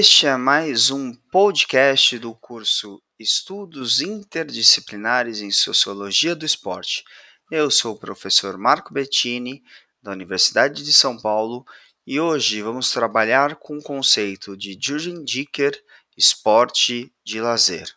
Este é mais um podcast do curso Estudos Interdisciplinares em Sociologia do Esporte. Eu sou o professor Marco Bettini, da Universidade de São Paulo, e hoje vamos trabalhar com o conceito de Jürgen Dicker, esporte de lazer.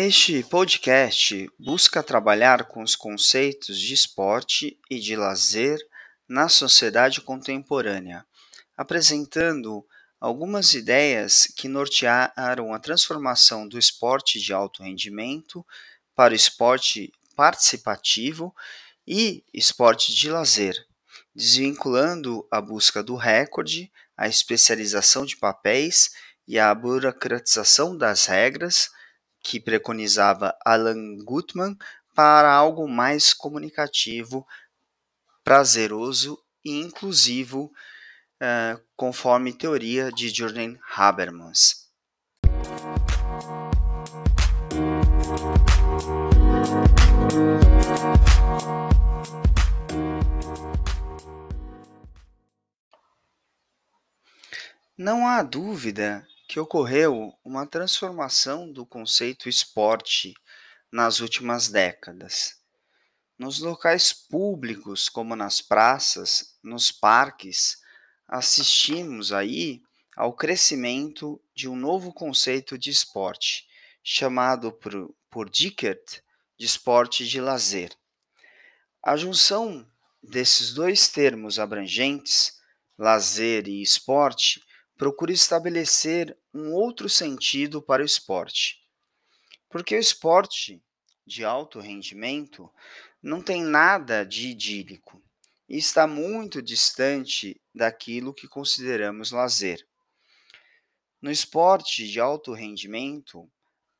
Este podcast busca trabalhar com os conceitos de esporte e de lazer na sociedade contemporânea, apresentando algumas ideias que nortearam a transformação do esporte de alto rendimento para o esporte participativo e esporte de lazer, desvinculando a busca do recorde, a especialização de papéis e a burocratização das regras que preconizava Alan Gutman para algo mais comunicativo, prazeroso e inclusivo, uh, conforme teoria de Jordan Habermas. Não há dúvida que ocorreu uma transformação do conceito esporte nas últimas décadas. Nos locais públicos, como nas praças, nos parques, assistimos aí ao crescimento de um novo conceito de esporte, chamado por, por Dickert de esporte de lazer. A junção desses dois termos abrangentes, lazer e esporte, procura estabelecer um outro sentido para o esporte. Porque o esporte de alto rendimento não tem nada de idílico e está muito distante daquilo que consideramos lazer. No esporte de alto rendimento,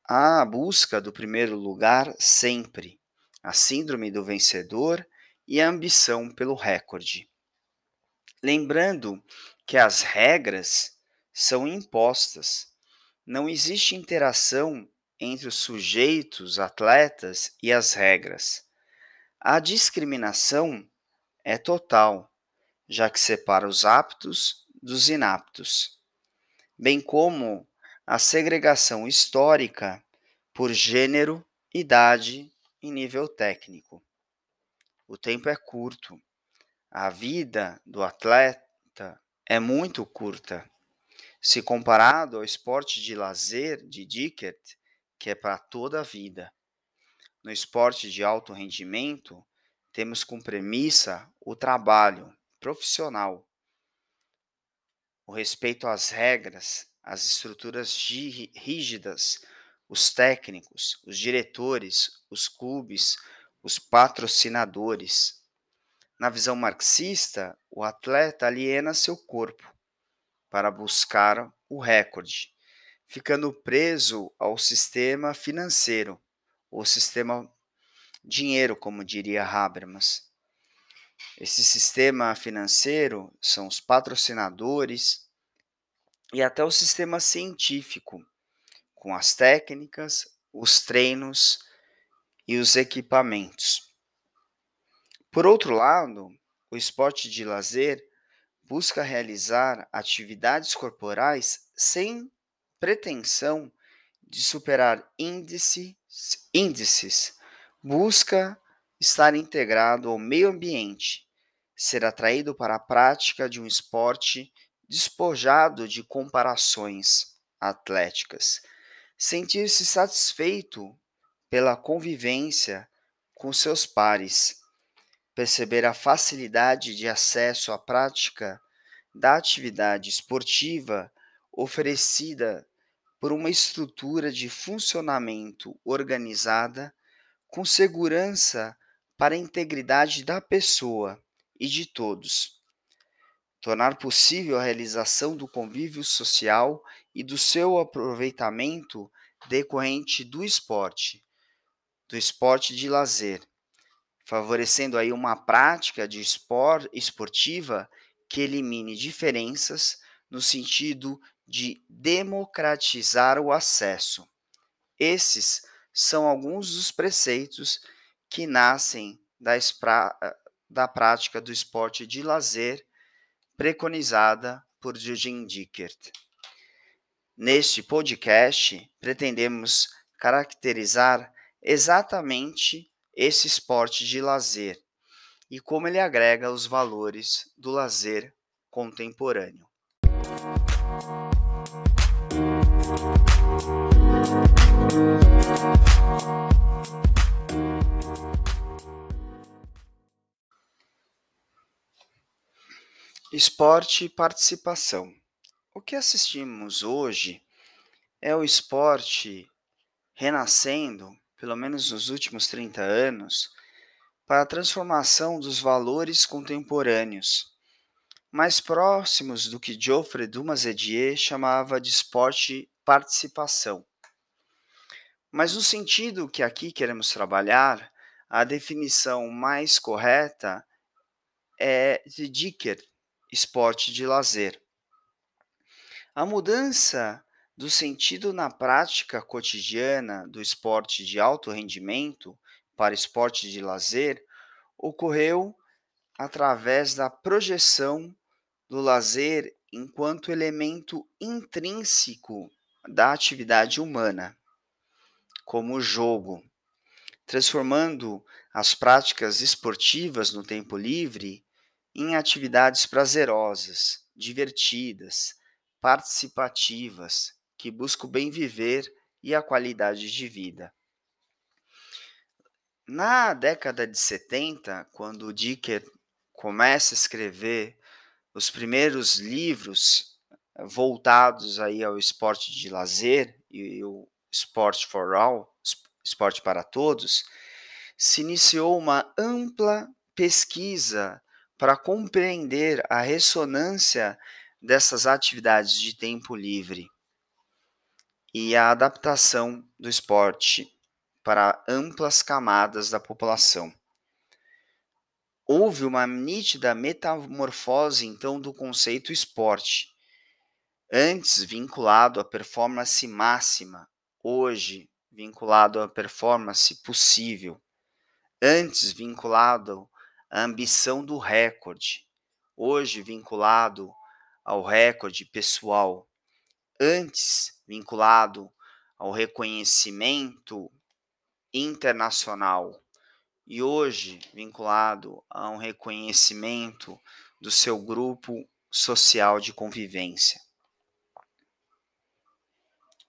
há a busca do primeiro lugar sempre, a síndrome do vencedor e a ambição pelo recorde. Lembrando que as regras são impostas. Não existe interação entre os sujeitos, atletas e as regras. A discriminação é total, já que separa os aptos dos inaptos, bem como a segregação histórica por gênero, idade e nível técnico. O tempo é curto. A vida do atleta é muito curta. Se comparado ao esporte de lazer de Dickert, que é para toda a vida. No esporte de alto rendimento, temos como premissa o trabalho profissional, o respeito às regras, às estruturas rígidas, os técnicos, os diretores, os clubes, os patrocinadores. Na visão marxista, o atleta aliena seu corpo para buscar o recorde, ficando preso ao sistema financeiro, ou sistema dinheiro, como diria Habermas. Esse sistema financeiro são os patrocinadores e até o sistema científico, com as técnicas, os treinos e os equipamentos. Por outro lado, o esporte de lazer busca realizar atividades corporais sem pretensão de superar índices, índices, busca estar integrado ao meio ambiente, ser atraído para a prática de um esporte despojado de comparações atléticas, sentir-se satisfeito pela convivência com seus pares perceber a facilidade de acesso à prática da atividade esportiva oferecida por uma estrutura de funcionamento organizada com segurança para a integridade da pessoa e de todos. Tornar possível a realização do convívio social e do seu aproveitamento decorrente do esporte, do esporte de lazer, favorecendo aí uma prática de espor, esportiva que elimine diferenças no sentido de democratizar o acesso, Esses são alguns dos preceitos que nascem da, da prática do esporte de lazer preconizada por Eugene Dickert. Neste podcast, pretendemos caracterizar exatamente esse esporte de lazer e como ele agrega os valores do lazer contemporâneo. Esporte e participação. O que assistimos hoje é o esporte renascendo, pelo menos nos últimos 30 anos, para a transformação dos valores contemporâneos, mais próximos do que Geoffrey Dumazedier chamava de esporte participação. Mas no sentido que aqui queremos trabalhar, a definição mais correta é de Dicker, esporte de lazer. A mudança do sentido na prática cotidiana do esporte de alto rendimento para esporte de lazer ocorreu através da projeção do lazer enquanto elemento intrínseco da atividade humana, como o jogo, transformando as práticas esportivas no tempo livre em atividades prazerosas, divertidas, participativas, que buscam o bem viver e a qualidade de vida. Na década de 70, quando Dicker começa a escrever os primeiros livros eh, voltados aí ao esporte de lazer e o Sport for All, esporte para todos, se iniciou uma ampla pesquisa para compreender a ressonância dessas atividades de tempo livre e a adaptação do esporte para amplas camadas da população. Houve uma nítida metamorfose então do conceito esporte, antes vinculado à performance máxima, hoje vinculado à performance possível, antes vinculado a ambição do recorde, hoje vinculado ao recorde pessoal, antes vinculado ao reconhecimento internacional e hoje vinculado a um reconhecimento do seu grupo social de convivência.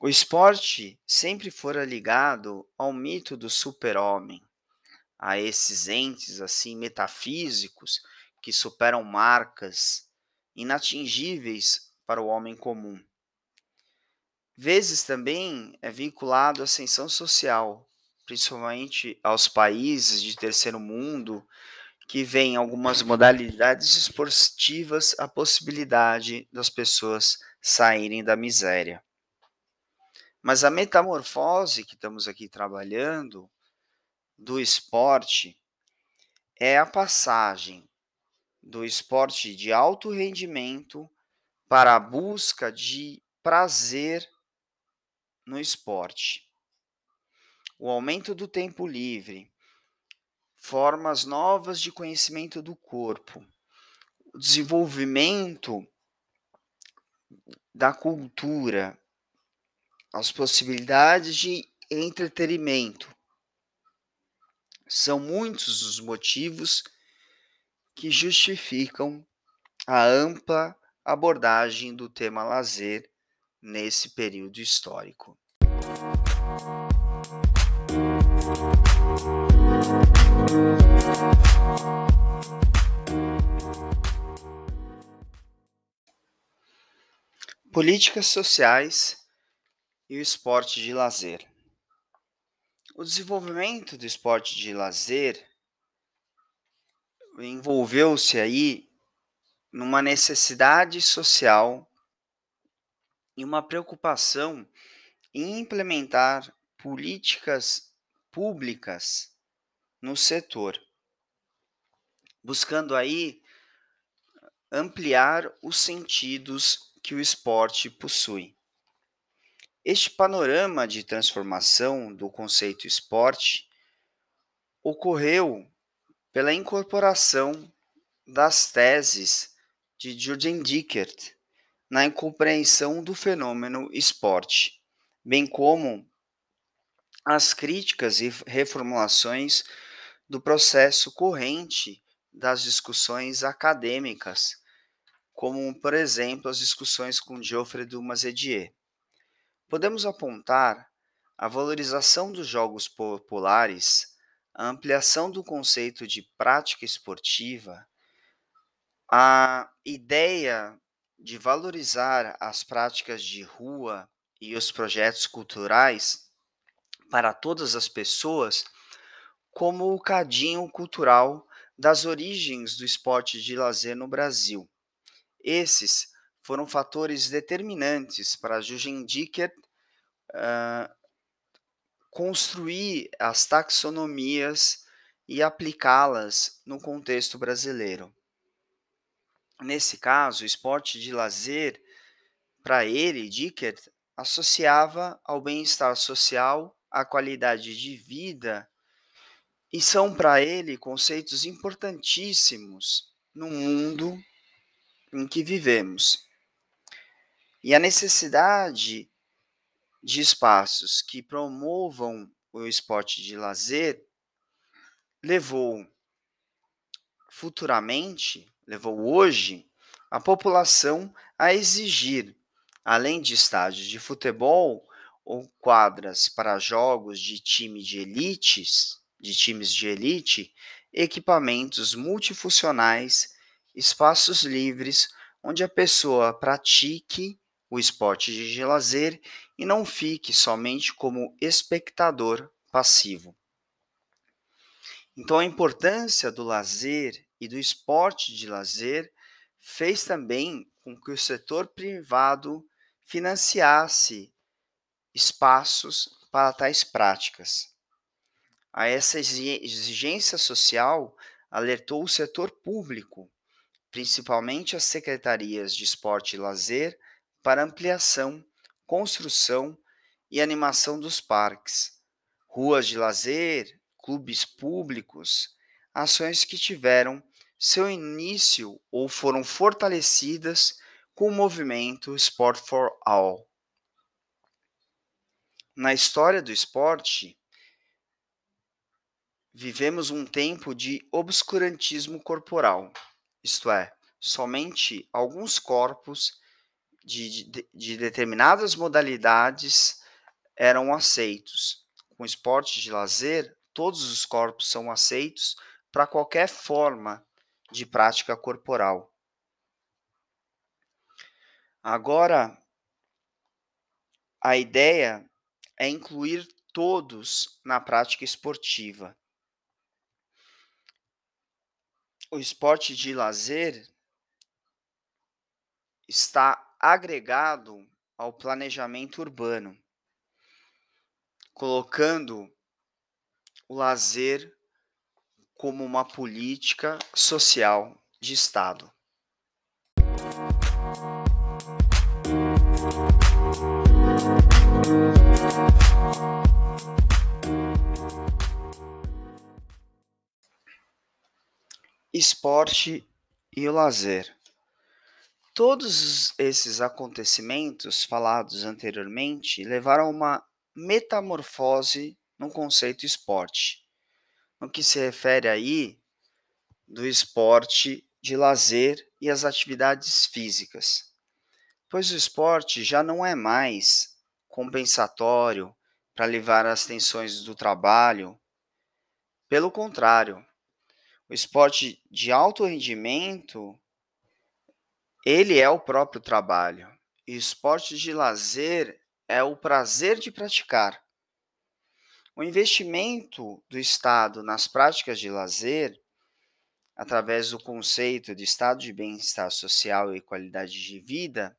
O esporte sempre fora ligado ao mito do super-homem, a esses entes assim metafísicos que superam marcas inatingíveis para o homem comum. Vezes também é vinculado à ascensão social, principalmente aos países de terceiro mundo, que vem algumas modalidades esportivas a possibilidade das pessoas saírem da miséria. Mas a metamorfose que estamos aqui trabalhando do esporte é a passagem do esporte de alto rendimento para a busca de prazer no esporte. O aumento do tempo livre, formas novas de conhecimento do corpo, o desenvolvimento da cultura, as possibilidades de entretenimento são muitos os motivos que justificam a ampla abordagem do tema lazer nesse período histórico. Políticas sociais e o esporte de lazer. O desenvolvimento do esporte de lazer envolveu-se aí numa necessidade social e uma preocupação em implementar políticas públicas no setor, buscando aí ampliar os sentidos que o esporte possui. Este panorama de transformação do conceito esporte ocorreu pela incorporação das teses de Jürgen Dickert na incompreensão do fenômeno esporte, bem como as críticas e reformulações do processo corrente das discussões acadêmicas, como, por exemplo, as discussões com Geoffrey de Mazedier. Podemos apontar a valorização dos jogos populares, a ampliação do conceito de prática esportiva, a ideia de valorizar as práticas de rua e os projetos culturais para todas as pessoas como o cadinho cultural das origens do esporte de lazer no Brasil. Esses foram fatores determinantes para Jugendiker uh, construir as taxonomias e aplicá-las no contexto brasileiro. Nesse caso, o esporte de lazer, para ele, Dickert associava ao bem-estar social, à qualidade de vida, e são para ele conceitos importantíssimos no mundo em que vivemos. E a necessidade de espaços que promovam o esporte de lazer levou futuramente levou hoje a população a exigir, além de estádios de futebol ou quadras para jogos de time de elites, de times de elite, equipamentos multifuncionais, espaços livres onde a pessoa pratique o esporte de lazer e não fique somente como espectador passivo. Então, a importância do lazer e do esporte de lazer fez também com que o setor privado financiasse espaços para tais práticas. A essa exigência social alertou o setor público, principalmente as secretarias de esporte e lazer, para ampliação, construção e animação dos parques, ruas de lazer, clubes públicos, ações que tiveram seu início ou foram fortalecidas com o movimento Sport for All. Na história do esporte, vivemos um tempo de obscurantismo corporal, isto é, somente alguns corpos de, de, de determinadas modalidades eram aceitos. Com esporte de lazer, todos os corpos são aceitos para qualquer forma de prática corporal. Agora, a ideia é incluir todos na prática esportiva. O esporte de lazer está agregado ao planejamento urbano, colocando o lazer como uma política social de Estado. Esporte e o lazer. Todos esses acontecimentos falados anteriormente levaram a uma metamorfose no conceito esporte no que se refere aí do esporte de lazer e as atividades físicas, pois o esporte já não é mais compensatório para levar as tensões do trabalho. Pelo contrário, o esporte de alto rendimento ele é o próprio trabalho. E o esporte de lazer é o prazer de praticar. O investimento do Estado nas práticas de lazer, através do conceito de estado de bem-estar social e qualidade de vida,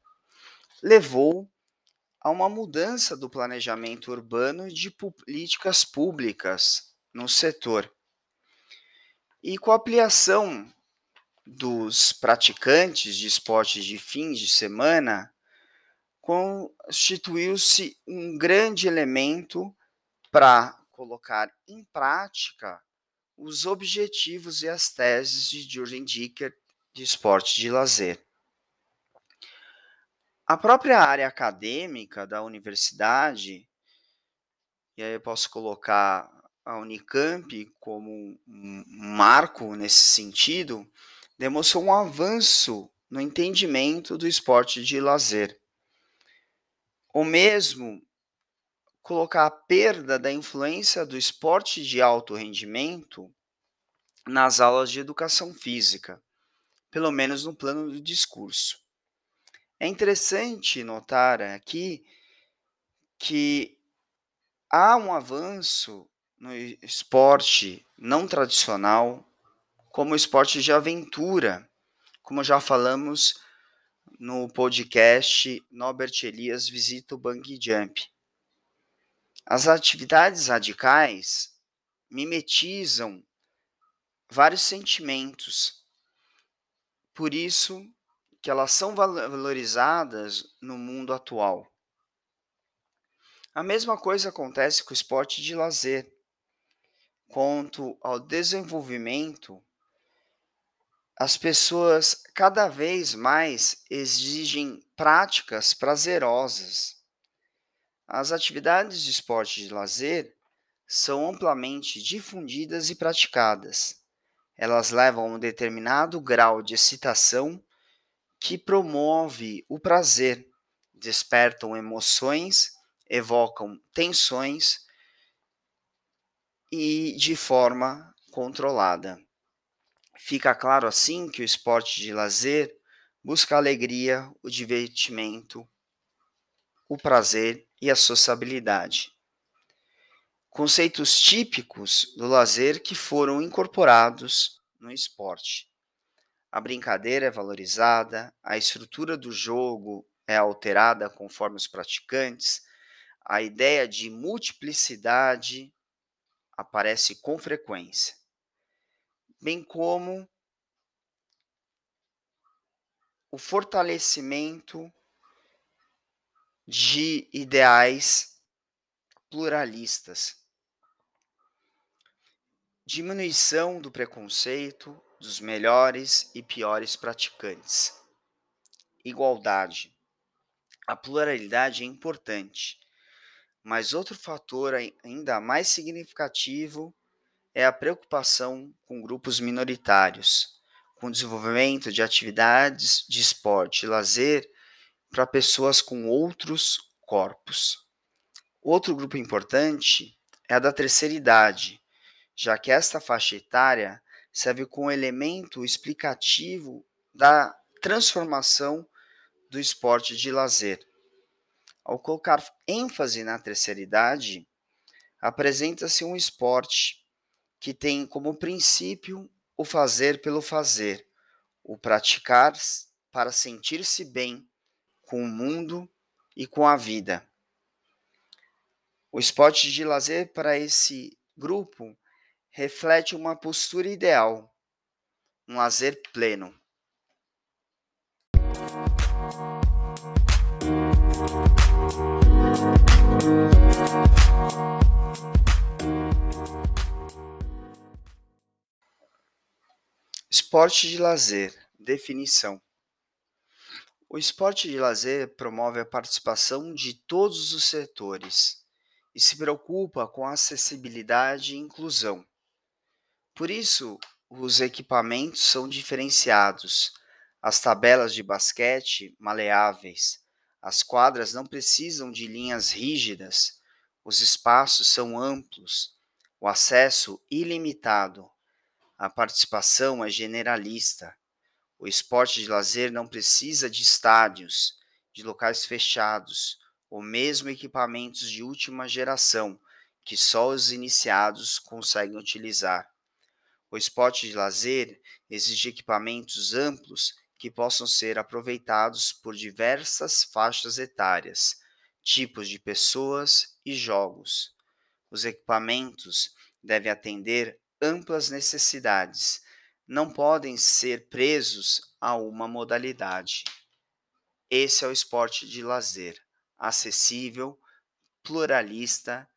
levou a uma mudança do planejamento urbano e de políticas públicas no setor. E com a ampliação dos praticantes de esportes de fim de semana, constituiu-se um grande elemento para colocar em prática os objetivos e as teses de Jürgen Dicker de esporte de lazer. A própria área acadêmica da universidade, e aí eu posso colocar a Unicamp como um marco nesse sentido, demonstrou um avanço no entendimento do esporte de lazer. Ou mesmo colocar a perda da influência do esporte de alto rendimento nas aulas de educação física, pelo menos no plano do discurso. É interessante notar aqui que há um avanço no esporte não tradicional, como esporte de aventura, como já falamos no podcast Norbert Elias visita o bungee jump. As atividades radicais mimetizam vários sentimentos. Por isso que elas são valorizadas no mundo atual. A mesma coisa acontece com o esporte de lazer. Quanto ao desenvolvimento, as pessoas cada vez mais exigem práticas prazerosas. As atividades de esporte de lazer são amplamente difundidas e praticadas. Elas levam um determinado grau de excitação que promove o prazer, despertam emoções, evocam tensões e de forma controlada. Fica claro assim que o esporte de lazer busca a alegria, o divertimento, o prazer e a sociabilidade. Conceitos típicos do lazer que foram incorporados no esporte. A brincadeira é valorizada, a estrutura do jogo é alterada conforme os praticantes, a ideia de multiplicidade aparece com frequência, bem como o fortalecimento de ideais pluralistas, diminuição do preconceito, dos melhores e piores praticantes. Igualdade. A pluralidade é importante, mas outro fator ainda mais significativo é a preocupação com grupos minoritários, com o desenvolvimento de atividades de esporte e lazer para pessoas com outros corpos. Outro grupo importante é a da terceira idade, já que esta faixa etária serve como elemento explicativo da transformação do esporte de lazer. Ao colocar ênfase na terceira idade, apresenta-se um esporte que tem como princípio o fazer pelo fazer, o praticar para sentir-se bem com o mundo e com a vida. O esporte de lazer para esse grupo reflete uma postura ideal, um lazer pleno. Esporte de lazer. Definição. O esporte de lazer promove a participação de todos os setores e se preocupa com acessibilidade e inclusão. Por isso, os equipamentos são diferenciados, as tabelas de basquete maleáveis, as quadras não precisam de linhas rígidas, os espaços são amplos, o acesso ilimitado, a participação é generalista. O esporte de lazer não precisa de estádios, de locais fechados, ou mesmo equipamentos de última geração que só os iniciados conseguem utilizar. O esporte de lazer exige equipamentos amplos que possam ser aproveitados por diversas faixas etárias, tipos de pessoas e jogos. Os equipamentos devem atender amplas necessidades, não podem ser presos a uma modalidade. Esse é o esporte de lazer, acessível, pluralista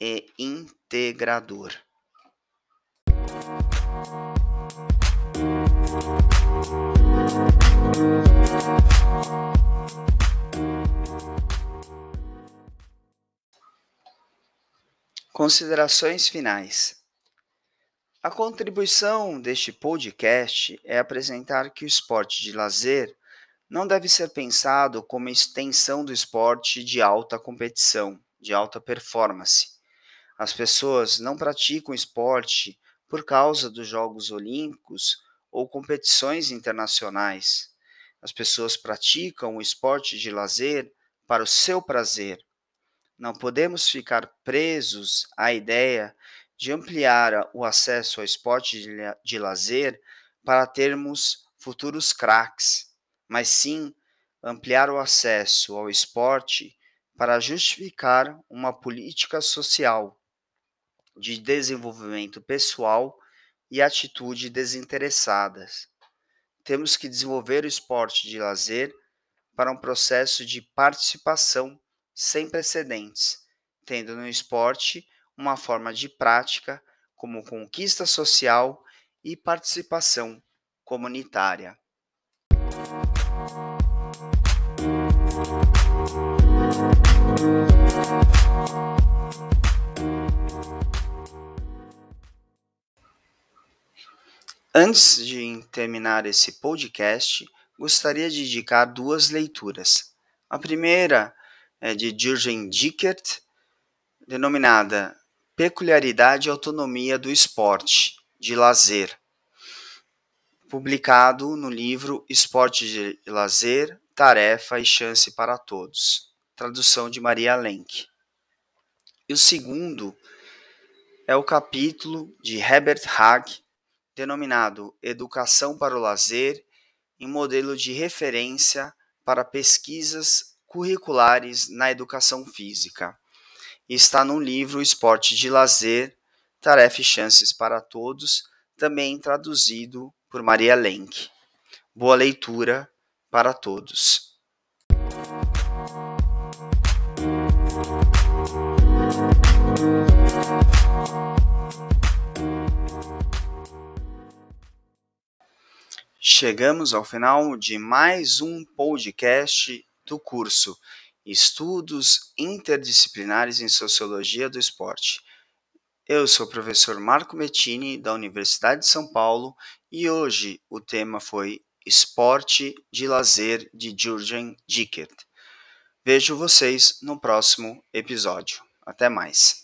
e integrador. Considerações finais. A contribuição deste podcast é apresentar que o esporte de lazer não deve ser pensado como extensão do esporte de alta competição, de alta performance. As pessoas não praticam esporte por causa dos Jogos Olímpicos ou competições internacionais. As pessoas praticam o esporte de lazer para o seu prazer. Não podemos ficar presos à ideia de ampliar o acesso ao esporte de, lazer para termos futuros craques, mas sim ampliar o acesso ao esporte para justificar uma política social de desenvolvimento pessoal e atitude desinteressadas. Temos que desenvolver o esporte de lazer para um processo de participação sem precedentes, tendo no esporte uma forma de prática como conquista social e participação comunitária. Antes de terminar esse podcast, gostaria de indicar duas leituras. A primeira é de Jürgen Dickert, denominada Peculiaridade e Autonomia do Esporte de Lazer, publicado no livro Esporte de Lazer, Tarefa e Chance para Todos, tradução de Maria Lenk. E o segundo é o capítulo de Herbert Hag, denominado Educação para o Lazer, em modelo de referência para pesquisas curriculares na educação física e está no livro Esporte de Lazer, Tarefa e Chances para Todos, também traduzido por Maria Lenk. Boa leitura para todos. Chegamos ao final de mais um podcast do curso Estudos Interdisciplinares em Sociologia do Esporte. Eu sou o professor Marco Mettini, da Universidade de São Paulo, e hoje o tema foi Esporte de Lazer de Jürgen Dickert. Vejo vocês no próximo episódio. Até mais.